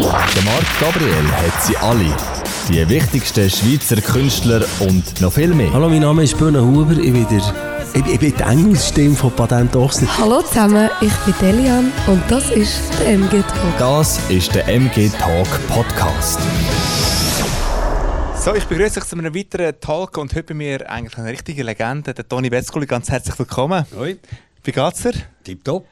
Der Marc Gabriel hat sie alle. Die wichtigsten Schweizer Künstler und noch viel mehr. Hallo, mein Name ist Böhne Huber. Ich bin, der, ich, ich bin die Engelsstimme von Patent Ochsen. Hallo zusammen, ich bin Delian und das ist der MG Talk. Das ist der MG Talk Podcast. So, ich begrüße euch zu einem weiteren Talk und heute bei mir eigentlich eine richtige Legende, der Toni Wetzkuli. Ganz herzlich willkommen. Hoi. Wie geht's dir? Tipptopp.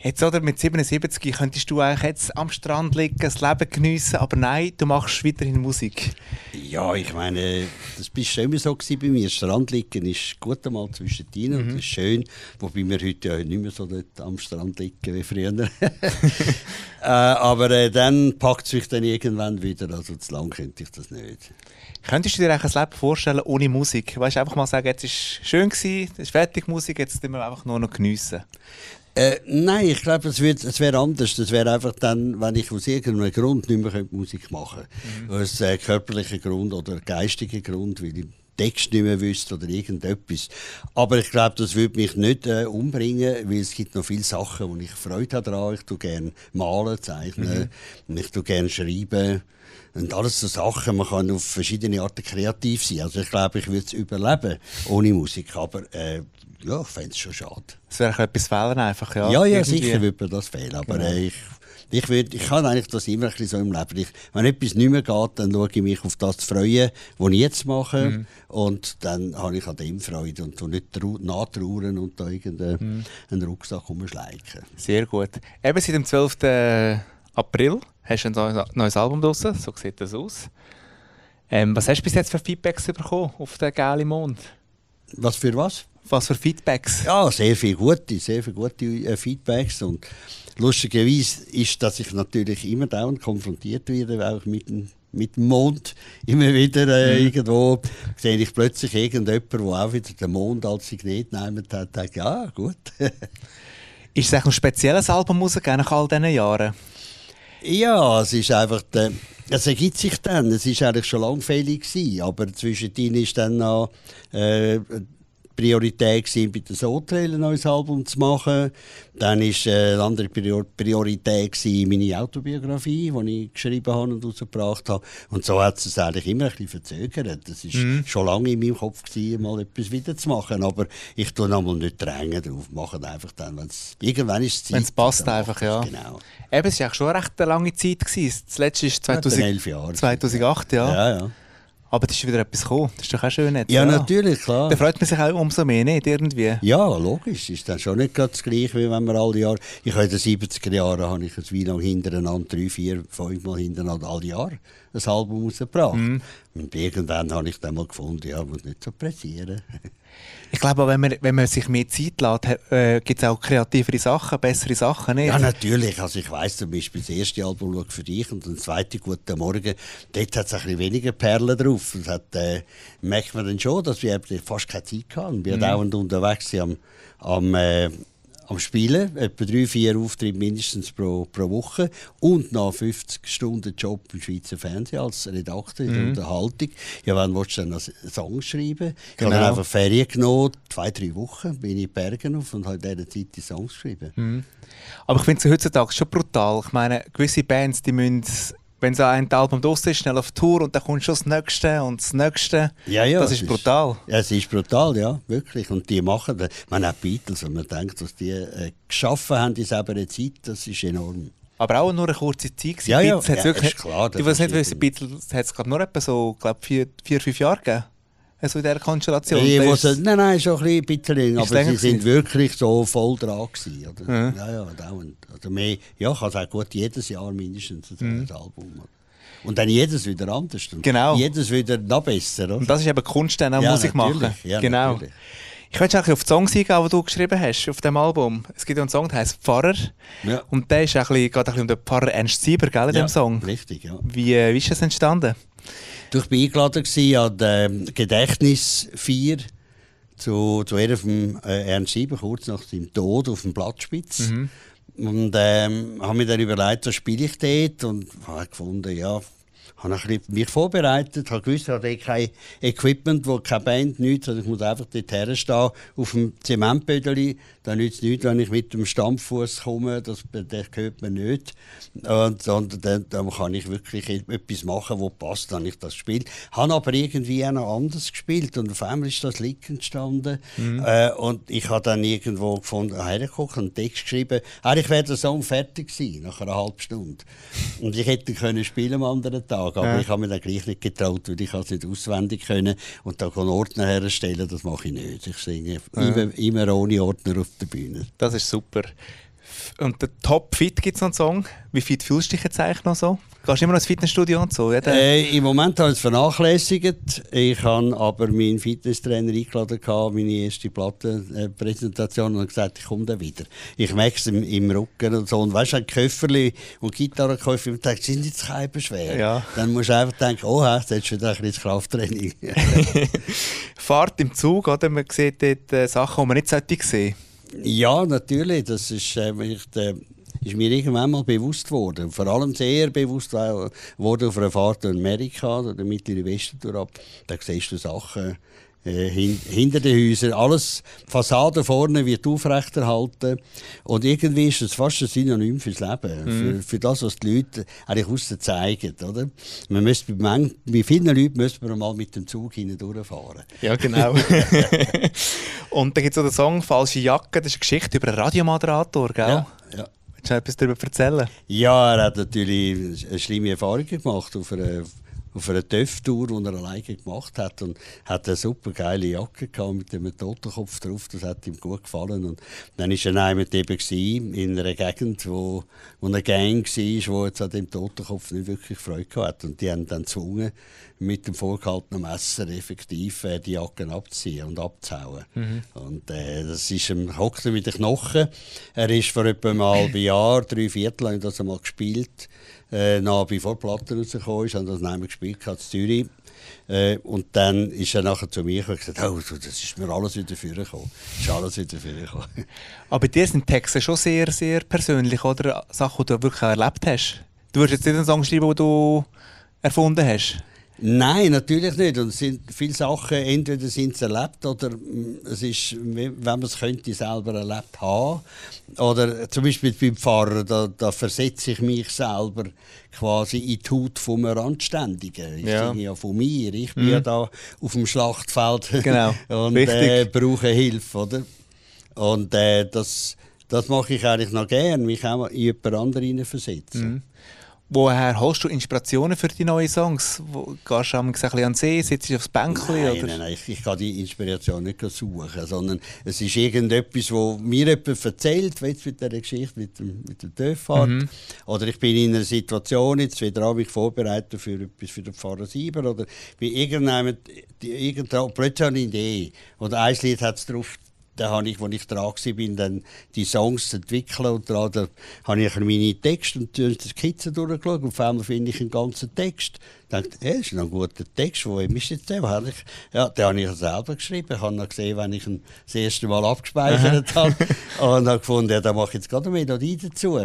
Jetzt oder mit 77 könntest du eigentlich jetzt am Strand liegen, das Leben geniessen, aber nein, du machst weiterhin Musik. Ja, ich meine, das war schon immer so gewesen bei mir. Strand liegen ist gut einmal zwischen ihnen und das ist schön. Wobei wir heute ja nicht mehr so dort am Strand liegen wie früher. äh, aber äh, dann packt es sich dann irgendwann wieder. Also zu lang könnte ich das nicht. Könntest du dir eigentlich ein Leben vorstellen ohne Musik? Weißt du, einfach mal sagen, jetzt ist schön gewesen, es ist fertig Musik, jetzt müssen wir einfach nur noch geniessen. Äh, nein, ich glaube, es, wird, es wäre anders. Das wäre einfach dann, wenn ich aus irgendeinem Grund nicht mehr Musik machen könnte. Mhm. Aus äh, körperlichen Grund oder geistigen Grund, weil ich Text nicht mehr wüsste oder irgendetwas. Aber ich glaube, das würde mich nicht äh, umbringen, weil es gibt noch viele Sachen, wo ich Freude habe daran. Ich tue gerne malen, zeichnen, mhm. ich tue gerne schreiben. Und alles so Sachen, man kann auf verschiedene Arten kreativ sein. Also ich glaube, ich würde es überleben ohne Musik. Aber äh, ja, ich fände es schon schade. Es wäre etwas fehlen einfach, ja. Ja, ja, sicher würde mir das fehlen. Aber Genau. äh, ich, ich, würd, ich kann eigentlich das immer ein bisschen so im Leben. Ich, wenn etwas nicht mehr geht, dann schaue ich mich auf das zu freuen, was ich jetzt mache. Mhm. Und dann habe ich an dem Freude und nicht trau- nachtrauern und da irgendeinen einen Rucksack umschleichen. Sehr gut. Eben seit dem 12. April hast du ein neues- neues Album draussen, so sieht das aus. Ähm, was hast du bis jetzt für Feedbacks bekommen auf den gelben Mond? Was für was? Was für Feedbacks? Ja, sehr viele gute, sehr viele gute äh, Feedbacks. Und lustigerweise ist, dass ich natürlich immer dauernd konfrontiert werde, auch mit dem, mit dem Mond. Immer wieder äh, irgendwo sehe ich plötzlich irgendjemanden, der auch wieder den Mond als Signet nehmen hat. Denke, ja, gut. Ist es ein spezielles Album rausgegeben nach all diesen Jahren? ja, es ist einfach. Der, es ergibt sich dann. Es ist eigentlich schon lange fällig gewesen, aber zwischendrin ist dann noch äh, Priorität gewesen, bei der Sotrail ein neues Album zu machen. Dann ist äh, eine andere Prior Priorität gewesen, meine Autobiografie, die ich geschrieben habe und rausgebracht habe. Und so hat es eigentlich immer ein bisschen verzögert. Das ist schon lange in meinem Kopf gewesen, mal etwas wieder zu machen. Aber ich tue nochmal nicht drängen drauf. Mache einfach dann, wenn's irgendwann ist es Zeit. Wenn es passt einfach, ja. Genau. Eben, es war eigentlich schon eine recht lange Zeit. Gewesen. Das letzte ist Ja, dann 2000, elf Jahre. 2008, ja. Ja, ja. Aber das ist wieder etwas gekommen. Das ist doch auch schön jetzt. Ja, natürlich, klar. Da freut man sich auch umso mehr, nicht? Irgendwie. Ja, logisch. Ist dann schon nicht gerade das Gleiche, wie wenn man alle Jahre. Ich habe in den 70er Jahren habe ich ein lang hintereinander, drei, vier, fünf Mal hintereinander alle Jahre ein Album rausgebracht. Und irgendwann habe ich dann mal gefunden, ja, muss nicht so pressieren. Ich glaube, wenn man, wenn man sich mehr Zeit lässt, äh, gibt es auch kreativere Sachen, bessere Sachen, nicht? Ja, natürlich. Also ich weiss zum Beispiel, das erste Album «Schau für dich» und das zweite «Guten Morgen», dort hat es ein bisschen weniger Perlen drauf. Das hat, äh, merkt man dann schon, dass wir fast keine Zeit hatten. Wir dauernd unterwegs am, am, äh, am Spielen, etwa drei, vier Auftritte mindestens pro, pro Woche und nach 50 Stunden Job im Schweizer Fernsehen als Redakteur in der Unterhaltung. Ja, wann willst du dann einen Song schreiben? Ich habe Genau. einfach Ferien genommen, zwei, drei Wochen bin ich in Bergen auf und habe in dieser Zeit die Songs geschrieben. Aber ich finde es heutzutage schon brutal. Ich meine, gewisse Bands, die müssen, wenn so ein Album draussen ist, schnell auf Tour und dann kommt schon das nächste und das nächste. Ja, ja, das ist brutal. Ja, es ist brutal, ja, wirklich. Und die machen, das- man die Beatles, wenn man denkt, was die äh, geschaffen haben in selber Zeit, das ist enorm. Aber auch nur eine kurze Zeit. Ja, ja, Beatles hat's ja, wirklich, ist klar, Die, die es nicht ist wissen, Beatles hat es gerade nur etwa so, glaube vier, vier, fünf Jahre gegeben. Also in dieser Konstellation. Wo ist- sie, nein, nein, schon ein bisschen aber sie sind wirklich so voll dran gewesen, oder? Ja. Ja, ja, dauernd. Also mehr, ja, ich habe auch gut jedes Jahr mindestens ein Album. Und dann jedes wieder anders. Und Mhm. Genau. Jedes wieder noch besser, oder? Und das ist eben Kunst, dann auch Ja, Musik machen. ja, genau. natürlich. Ich möchte auf die Songs eingehen, die du geschrieben hast, auf dem Album. Es gibt einen Song, der heißt Pfarrer. Ja. Und der ist ein bisschen, geht ein bisschen um den Pfarrer Ernst Sieber, gell, in ja, dem Song. Richtig, ja. Wie, äh, wie ist das entstanden? Ich war eingeladen an der Gedächtnisfeier zu, zu Ehren von äh, Ernst Sieber, kurz nach seinem Tod auf dem Blattspitz. Und ähm, habe mir dann überlegt, was spiele ich dort und habe gefunden, ja, habe ein mich vorbereitet, habe gewusst, ich habe kein Equipment, wo keine Band, nichts, also ich muss einfach dort herstehen, auf dem Zementbödeli, da nützt es nichts, wenn ich mit dem Stammfuß komme, das, das hört man nicht, und, sondern dann, dann kann ich wirklich etwas machen, wo passt, dann ich das spiele. Habe aber irgendwie auch noch anders gespielt und auf einmal ist das Lied entstanden mhm. äh, und ich habe dann irgendwo gefunden, hergeguckt, einen Text geschrieben, eigentlich wäre der Song fertig gewesen, nach einer halben Stunde. Und ich hätte können spielen am anderen Tag, aber ja. ich habe mir dann gleich nicht getraut, weil ich es nicht auswendig können und da einen Ordner herstellen, das mache ich nicht. Ich singe ja. immer, immer ohne Ordner auf der Bühne. Das ist super. Und der Top Fit gibt es noch einen Song. Wie fit fühlst du dich jetzt eigentlich noch so? Gehst du immer noch ins Fitnessstudio und so? Äh, Im Moment habe ich es vernachlässigt. Ich habe aber meinen Fitnesstrainer eingeladen, meine erste Plattenpräsentation, und gesagt, ich komme dann wieder. Ich merke es im, im, Rücken und so. Und weißt du, ein Köfferli und Gitarrenkäufer, und denke, sind jetzt keine schwer. Ja. Dann musst du einfach denken, oh, jetzt hast du wieder ein bisschen Krafttraining. Fahrt im Zug, oder? Man sieht dort äh, Sachen, die man nicht sehen sollte. Ja, natürlich. Das ist, äh, ich, äh, ist mir irgendwann mal bewusst worden. Vor allem sehr bewusst wurde auf einer Fahrt in Amerika oder der mittlere Westen durch Da siehst du Sachen äh, hin, hinter den Häusern. Alles, Fassade vorne wird aufrechterhalten. Und irgendwie ist es fast ein Synonym fürs Leben. Mhm. Für, für das, was die Leute eigentlich aussen zeigen. Oder? Man müsste bei, bei vielen Leuten müsste man mal mit dem Zug durchfahren. Ja, genau. Und dann gibt es auch den Song «Falsche Jacke». Das ist eine Geschichte über einen Radiomoderator, gell? Ja, ja. Willst du etwas darüber erzählen? Ja, er hat natürlich eine schlimme Erfahrung gemacht auf einer auf einer TÜV-Tour, die er alleine gemacht hat. Und hat eine super geile Jacke gehabt mit einem Totenkopf drauf. Das hat ihm gut gefallen. Und dann war er einmal eben in einer Gegend, wo, wo eine Gang war, die jetzt an dem Totenkopf nicht wirklich Freude hatte. Und die haben dann gezwungen, mit dem vorgehaltenen Messer effektiv äh, die Jacken abzuziehen und abzuhauen. Mhm. Und äh, das ist ihm hockt mit den Knochen. Er ist vor etwa einem halben Jahr, drei Viertel lang das einmal gespielt äh, noch bevor die Platte rausgekommen ist, haben das einmal gespielt in Zürich. Äh, und dann ist er nachher zu mir und gesagt, oh, das ist mir alles wieder vorgekommen. Ist alles wieder vorgekommen. Aber dir sind Texte schon sehr, sehr persönlich, oder? Sachen, die du wirklich erlebt hast. Du würdest jetzt nicht einen Song schreiben, den du erfunden hast? Nein, natürlich nicht. Und es sind viele Sachen, entweder sind es erlebt oder mm, es ist, wenn man es könnte, selber erlebt haben. Oder zum Beispiel beim Pfarrer, da, da versetze ich mich selber quasi in die Haut vom Randständigen. Ich ja. ja von mir. Ich bin mhm. ja da auf dem Schlachtfeld genau. und äh, brauche Hilfe. Oder? Und äh, das, das mache ich eigentlich noch gerne, mich auch in jemand anderen versetzen. Mhm. Woher holst du Inspirationen für die neuen Songs? Wo, gehst du ein bisschen an den See, sitzt du aufs Bänkchen? Nein, oder? nein, nein, ich, ich kann die Inspiration nicht suchen, sondern es ist irgendetwas, wo mir jemand erzählt, wie mit dieser Geschichte mit dem, mit dem Töpffahrt. Mhm. Oder ich bin in einer Situation, jetzt wieder an mich vorbereitet für etwas für den Pfarrer Sieber, oder bin irgendjemand, irgendwo, plötzlich eine Idee. Oder ein Lied hat es drauf dann habe ich, als ich dran war, dann die Songs entwickeln und da, da habe ich meine Texte und die Skizzen durchgeschaut und auf einmal finde ich einen ganzen Text dachte, hey, das ist ein guter Text, wo ist jetzt der? Ich, ja, den habe ich selber geschrieben. Ich habe noch gesehen, wenn ich ihn das erste Mal abgespeichert habe. und habe gefunden, ja, da mache ich jetzt gerade eine Melodie dazu.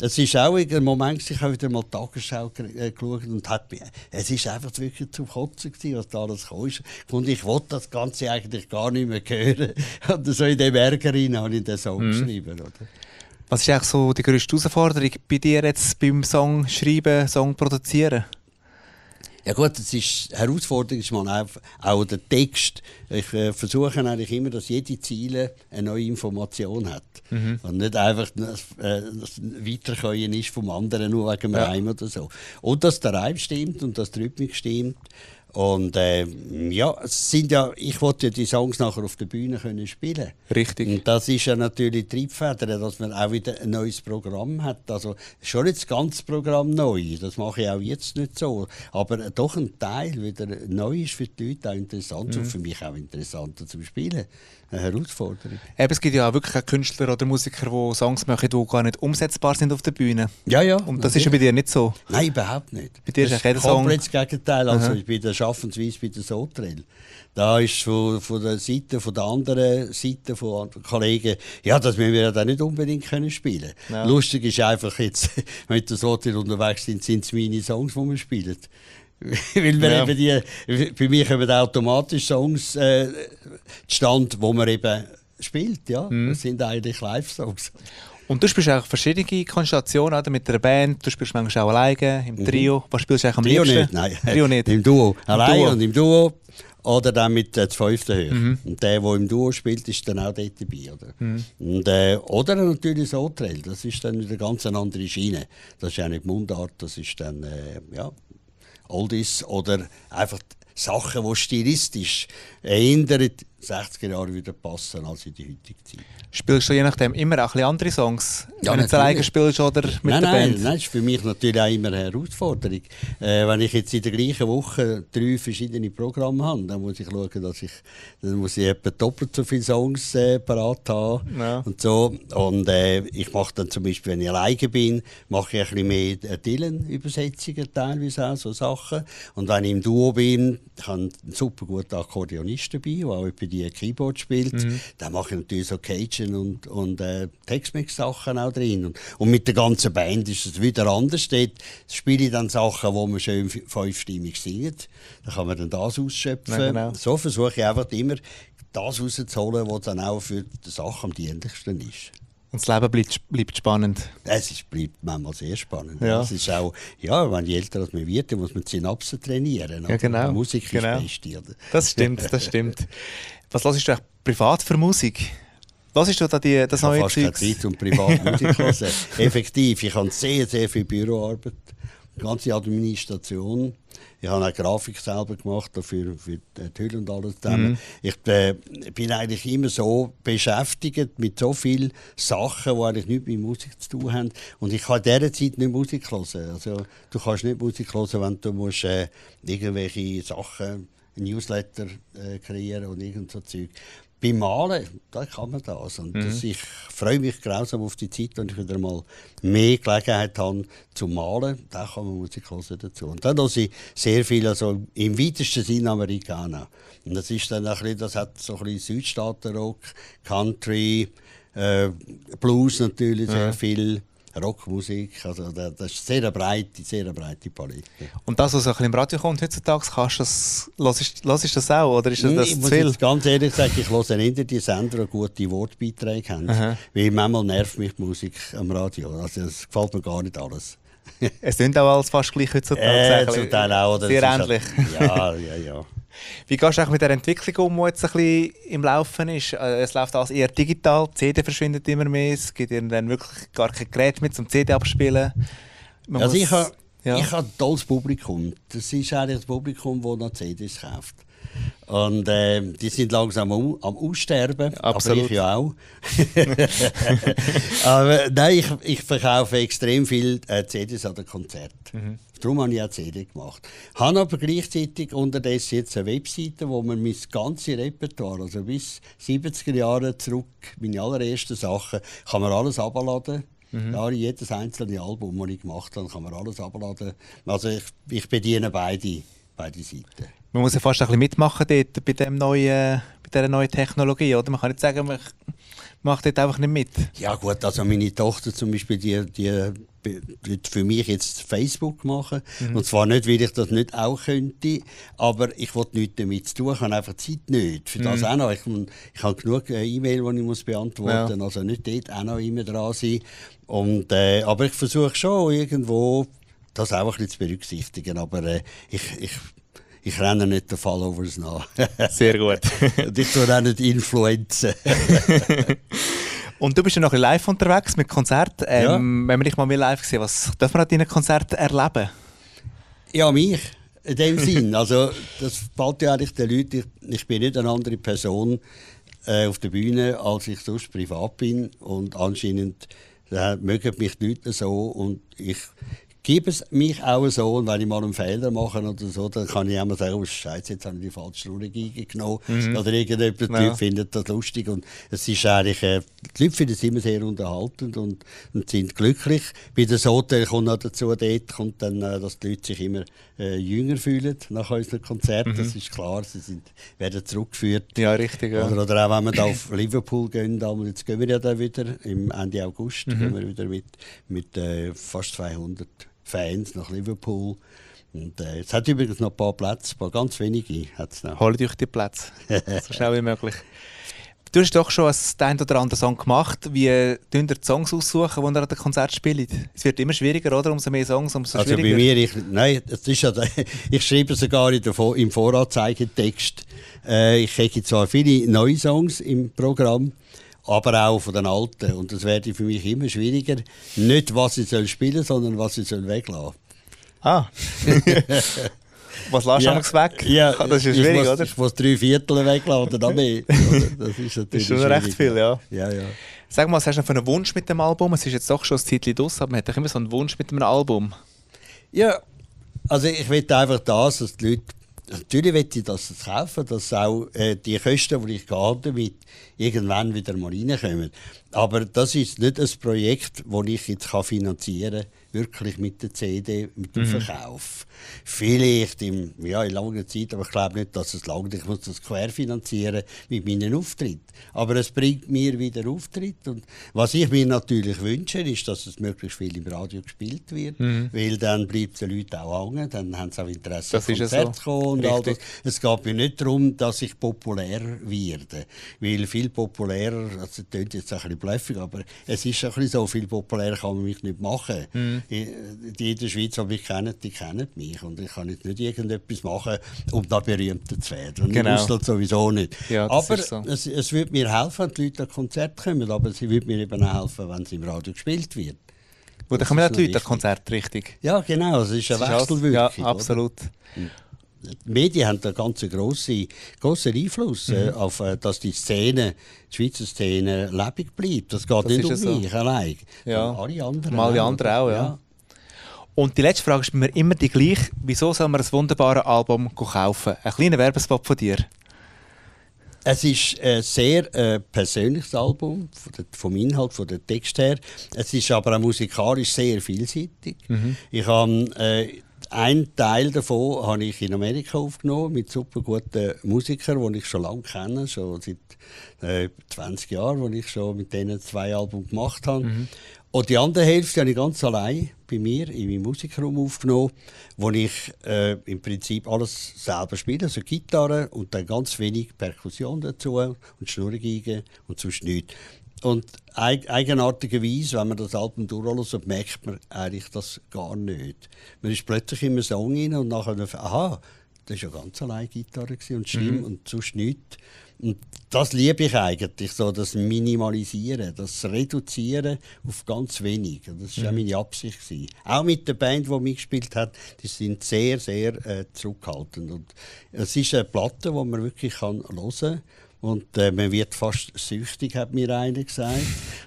Es ist auch ein Moment, ich habe wieder mal die Tagesschau äh, geschaut und hat, es ist einfach wirklich zum Kotzen gewesen, was da alles kam. Und ich wollte das Ganze eigentlich gar nicht mehr hören. Und so in dem Ärger rein habe ich den Song mhm. geschrieben. Oder? Was ist eigentlich so die größte Herausforderung bei dir jetzt beim Song schreiben, Song produzieren? Ja gut, das ist, Herausforderung ist mal auch, auch der Text. Ich äh, versuche eigentlich immer, dass jede Ziele eine neue Information hat. Mhm. Und nicht einfach das, äh, das Weiterkommen ist vom anderen, nur wegen dem ja. Reim oder so. Und dass der Reim stimmt und dass die Rhythmik stimmt. Und äh, ja, es sind ja, ich wollte ja die Songs nachher auf der Bühne können spielen. Richtig. Und das ist ja natürlich Triebfeder, dass man auch wieder ein neues Programm hat. Also schon nicht das ganze Programm neu, das mache ich auch jetzt nicht so. Aber doch ein Teil wieder neu ist für die Leute auch interessant mhm. und für mich auch interessanter zum Spielen eine Herausforderung. Eben, es gibt ja auch wirklich auch Künstler oder Musiker, die Songs machen, die gar nicht umsetzbar sind auf der Bühne. Ja, ja. Und das natürlich. ist ja bei dir nicht so? Nein, überhaupt nicht. Bei dir das ist jeder Song... komplett das Gegenteil. Also, ich bin der Schaffensweise bei der Sotrel. Da ist von, von der Seite, von der anderen Seite von Kollegen, ja, das müssen wir ja dann nicht unbedingt können spielen. Ja. Lustig ist einfach jetzt, wenn wir das Hotel unterwegs sind, sind es meine Songs, die wir spielen. Weil wir Ja. eben die, bei mir kommen automatisch Songs äh, zustande, wo man eben spielt, ja. Mhm. Das sind eigentlich Live-Songs. Und du spielst auch verschiedene Konstellationen oder? mit einer Band. Du spielst manchmal auch alleine, im Trio. Was spielst du eigentlich am Trio liebsten? nicht, nein. Trio nicht. Im Duo. Allein und im Duo. Oder dann mit äh, fünften Höhe. Mhm. Und der, der im Duo spielt, ist dann auch dort dabei. Oder, und, äh, oder natürlich das Hotel. Das ist dann wieder ganz eine andere Schiene. Das ist ja nicht Mundart, das ist dann äh, ja, Oldies oder einfach Sachen, die stilistisch die 60er Jahre wieder passen als in die heutige Zeit. Spielst du je nachdem immer auch ein bisschen andere Songs? Ja, wenn du natürlich. alleine spielst oder mit nein, der nein, Band? nein, das ist für mich natürlich auch immer eine Herausforderung. Äh, wenn ich jetzt in der gleichen Woche drei verschiedene Programme habe, dann muss ich schauen, dass ich, dann muss ich etwa doppelt so viele Songs äh, parat haben Ja. und so. Und äh, ich mache dann zum Beispiel, wenn ich alleine bin, mache ich ein bisschen mehr äh, Dylan-Übersetzungen teilweise auch, so Sachen. Und wenn ich im Duo bin, ich habe einen super guten Akkordeonist dabei, der auch die Keyboard spielt. Dann mache ich natürlich so Cajun und, und äh, Tex-Mex-Sachen auch drin. Und, und mit der ganzen Band ist es wieder anders. Dort spiele ich dann Sachen, wo man schön fünfstimmig singt. Da kann man dann das ausschöpfen. Ja, genau. So versuche ich einfach immer das rauszuholen, was dann auch für die Sache am dienlichsten ist. Und das Leben bleibt, bleibt spannend. Es ist, bleibt manchmal sehr spannend. Ja. Es ist auch, ja, wenn je älter man wird, muss man die Synapsen trainieren. Ja, genau. Musik ist Genau. das Beste. Oder? Das stimmt, das stimmt. Was hörst du eigentlich privat für Musik? Was ist da die, das Ich habe neue fast keine Zeug? Zeit, um privat Musik zu hören. Effektiv, ich habe sehr, sehr viel Büroarbeit, die ganze Administration. Ich habe auch Grafik selber gemacht, dafür für die Hülle und alles zusammen. Ich äh, bin eigentlich immer so beschäftigt mit so vielen Sachen, die eigentlich nichts mit Musik zu tun haben. Und ich kann in dieser Zeit nicht Musik hören. Also, du kannst nicht Musik hören, wenn du musst, äh, irgendwelche Sachen, ein Newsletter äh, kreieren und irgend so Zeug. Beim Malen, da kann man das. Und das, ich freue mich grausam auf die Zeit, wenn ich wieder mal mehr Gelegenheit habe zu malen. Da kann man Musik hören dazu. Und dann höre ich sehr viel, also im weitesten Sinne Amerikaner. Und das ist dann ein bisschen, das hat so ein bisschen Südstaatenrock, Country, äh, Blues natürlich sehr viel, Rockmusik. Also da- das ist eine sehr breite, sehr breite Palette. Und das, was ein bisschen im Radio kommt heutzutage, kannst du das, hörst, hörst das auch? Oder ist das, das ich zu viel? ganz ehrlich sagen, ich höre eher die Sender, die gute Wortbeiträge haben. Aha. Weil manchmal nervt mich die Musik am Radio. Also das gefällt mir gar nicht alles. Es klingt auch alles fast gleich heutzutage. Äh, zum Teil auch. oder? Sehr ähnlich. halt- Ja, ja, ja. Wie gehst du mit der Entwicklung um, die jetzt ein bisschen im Laufen ist? Äh, Es läuft alles eher digital, die CD verschwindet immer mehr, es gibt ihnen dann wirklich gar kein Gerät mehr zum CD abspielen. Man Also muss- ich habe ja. ich habe ein tolles Publikum. Das ist eigentlich das Publikum, das noch CDs kauft. Und äh, die sind langsam am, am Aussterben. Absolut. Aber ich ja auch. aber nein, ich, ich verkaufe extrem viel äh, CDs an den Konzerten. Darum habe ich auch CD gemacht. Habe aber gleichzeitig unterdessen jetzt eine Webseite, wo man mein ganzes Repertoire, also bis 70er Jahre zurück, meine allerersten Sachen, kann man alles abladen. Ja, jedes einzelne Album, das ich gemacht habe, kann man alles abladen. Also ich, ich bediene beide, beide Seiten. Man muss ja fast ein bisschen mitmachen dort bei, dem neuen, bei dieser neuen Technologie, oder? Man kann nicht sagen, man macht dort einfach nicht mit. Ja gut, also meine Tochter zum Beispiel, die, die wird für mich jetzt Facebook machen. Und zwar nicht, weil ich das nicht auch könnte, aber ich will nichts damit zu tun. Ich habe einfach Zeit nicht. Für das auch noch. Ich, ich habe genug äh, E-Mail, die ich muss beantworten muss. Also nicht dort auch noch immer dran sein. Und, äh, aber ich versuche schon irgendwo das auch ein bisschen zu berücksichtigen. Aber äh, ich, ich, ich renne nicht den Followers nach. Sehr gut. Und ich tue auch nicht influenzen. Und du bist ja noch live unterwegs mit Konzerten. Ähm, Wenn wir dich mal mehr live sehen, was dürfen wir an deinen Konzerten erleben? Ja, mich. In dem Sinn. Also, das fällt ja eigentlich den Leuten. Ich, ich bin nicht eine andere Person äh, auf der Bühne, als ich sonst privat bin. Und anscheinend äh, mögen mich die Leute so. Und ich gebe es mich auch so und wenn ich mal einen Fehler mache oder so, dann kann ich immer sagen, oh Scheiße, jetzt habe ich die falsche Schnur genommen Mhm. oder irgendjemand, Ja. Leute finden das lustig und es ist eigentlich, äh, die Leute finden es immer sehr unterhaltend und, und sind glücklich. Bei den Hotel kommt noch dazu, dort kommt dann, äh, dass die Leute sich immer äh, jünger fühlen nach unseren Konzerten, das ist klar, sie sind, werden zurückgeführt. Mhm. Ja, richtig. Ja. Oder, oder auch wenn wir da auf Liverpool gehen, und jetzt gehen wir ja da wieder, im Ende August, Mhm. gehen wir wieder mit, mit äh, fast 200 Fans nach Liverpool. Und äh, es hat übrigens noch ein paar Plätze, ein paar ganz wenige hat's noch. Holt euch die Plätze. so schnell wie möglich. Du hast doch schon den einen oder anderen Song gemacht. Wie tun ihr die Songs aussuchen, die ihr an dem Konzert spielt? Es wird immer schwieriger, oder? Umso mehr Songs, umso Also schwieriger. bei mir, ich, nein, es ist ja, ich schreibe sogar in der, im Voranzeigentext. Äh, ich kriege zwar viele neue Songs im Programm, aber auch von den alten. Und das werde für mich immer schwieriger. Nicht, was ich soll spielen, sondern was ich soll weglassen. Ah. Was lässt du ja. weg? Ja, das ist ja ich schwierig, muss, oder? Ich muss drei Viertel weglassen oder noch mehr. Oder? Das ist natürlich schon recht schwierig. viel, ja. Ja, ja. Sag mal, was hast du noch für einen Wunsch mit dem Album? Es ist jetzt doch schon ein Zeitchen draus, aber man hat doch immer so einen Wunsch mit einem Album. Ja, also ich will einfach das, dass die Leute, natürlich will ich das kaufen, dass auch äh, die Kosten, die ich gehabt damit irgendwann wieder mal reinkommen. Aber das ist nicht ein Projekt, das ich jetzt finanzieren kann, wirklich mit der CD, mit dem Verkauf. Vielleicht im, ja, in langer Zeit, aber ich glaube nicht, dass es langt. Ich muss das querfinanzieren mit meinen Auftritten. Aber es bringt mir wieder Auftritt. Und was ich mir natürlich wünsche, ist, dass es möglichst viel im Radio gespielt wird, weil dann bleibt den Leuten auch hängen, dann haben sie auch Interesse, Das ist ja Konzerte so. und all das. Es geht mir nicht darum, dass ich populär werde, weil viel populärer, also das klingt jetzt ein bisschen bluffig, aber es ist ein bisschen so, viel populärer kann man mich nicht machen. Mhm. Die in der Schweiz, die mich kennen, die kennen mich und ich kann jetzt nicht irgendetwas machen, um da berühmter zu werden. Und Genau. im Ausland sowieso nicht. Ja, aber so. es, es würde mir helfen, wenn die Leute an Konzerte kommen, aber sie würde mir eben auch helfen, wenn es im Radio gespielt wird. Wo da Das kommen die Leute an. Konzert, richtig. Ja, genau, es ist eine ist alles- Wechselwirkung. Ja, oder? Die Medien haben da ganz grossen, grossen Einfluss Mhm. äh, auf, äh, dass die Szene, die Schweizer Szene, lebendig bleibt. Das geht Das nicht um ja so. mich allein. Ja. Alle anderen. Alle anderen auch, ja. Und die letzte Frage ist mir immer die gleiche. Wieso soll man ein wunderbares Album kaufen? Ein kleiner Werbespot von dir. Es ist ein sehr äh, persönliches Album, vom Inhalt, von der Text her. Es ist aber auch musikalisch sehr vielseitig. Ich habe äh, einen Teil davon habe ich in Amerika aufgenommen mit super guten Musikern, die ich schon lange kenne, schon seit äh, 20 Jahren, wo ich schon mit denen zwei Alben gemacht habe. Und die andere Hälfte habe ich ganz allein bei mir in meinem Musikraum aufgenommen, wo ich äh, im Prinzip alles selber spiele, also Gitarre und dann ganz wenig Perkussion dazu und Schnurrgeige und sonst nichts. Und eig eigenartigerweise, wenn man das Album durchhört, merkt man eigentlich das gar nicht. Man ist plötzlich in einem Song rein und nachher, aha, das war ja ganz allein Gitarre und Stimme und sonst nichts. Und das liebe ich eigentlich, so das Minimalisieren, das Reduzieren auf ganz wenig. Das war auch meine Absicht. Gewesen. Auch mit der Band, die mitgespielt hat, die sind sehr, sehr äh, zurückhaltend. Und es ist eine Platte, die man wirklich kann hören kann. Und äh, man wird fast süchtig, hat mir einer gesagt.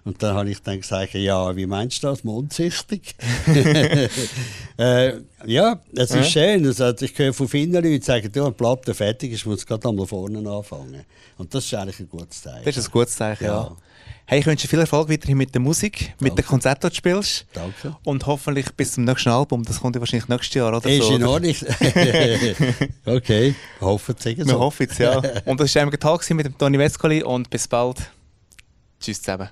Und dann habe ich dann gesagt, ja, wie meinst du das, mondsüchtig? äh, ja, es ist schön. Also, ich höre von vielen Leuten, die sagen, du, eine Platte fertig ist, muss gerade einmal vorne anfangen. Und das ist eigentlich ein gutes Zeichen. Das ist ein gutes Zeichen, ja. Ja. Hey, ich wünsche dir viel Erfolg weiterhin mit der Musik, mit den Konzerten, die du spielst. Danke. Und hoffentlich bis zum nächsten Album. Das kommt ja wahrscheinlich nächstes Jahr oder Ist so. in? Ordnung. okay, hoffen Sie Wir hoffen es, ja. Und das war einmal Tag mit dem Toni Vescoli und bis bald. Tschüss zusammen.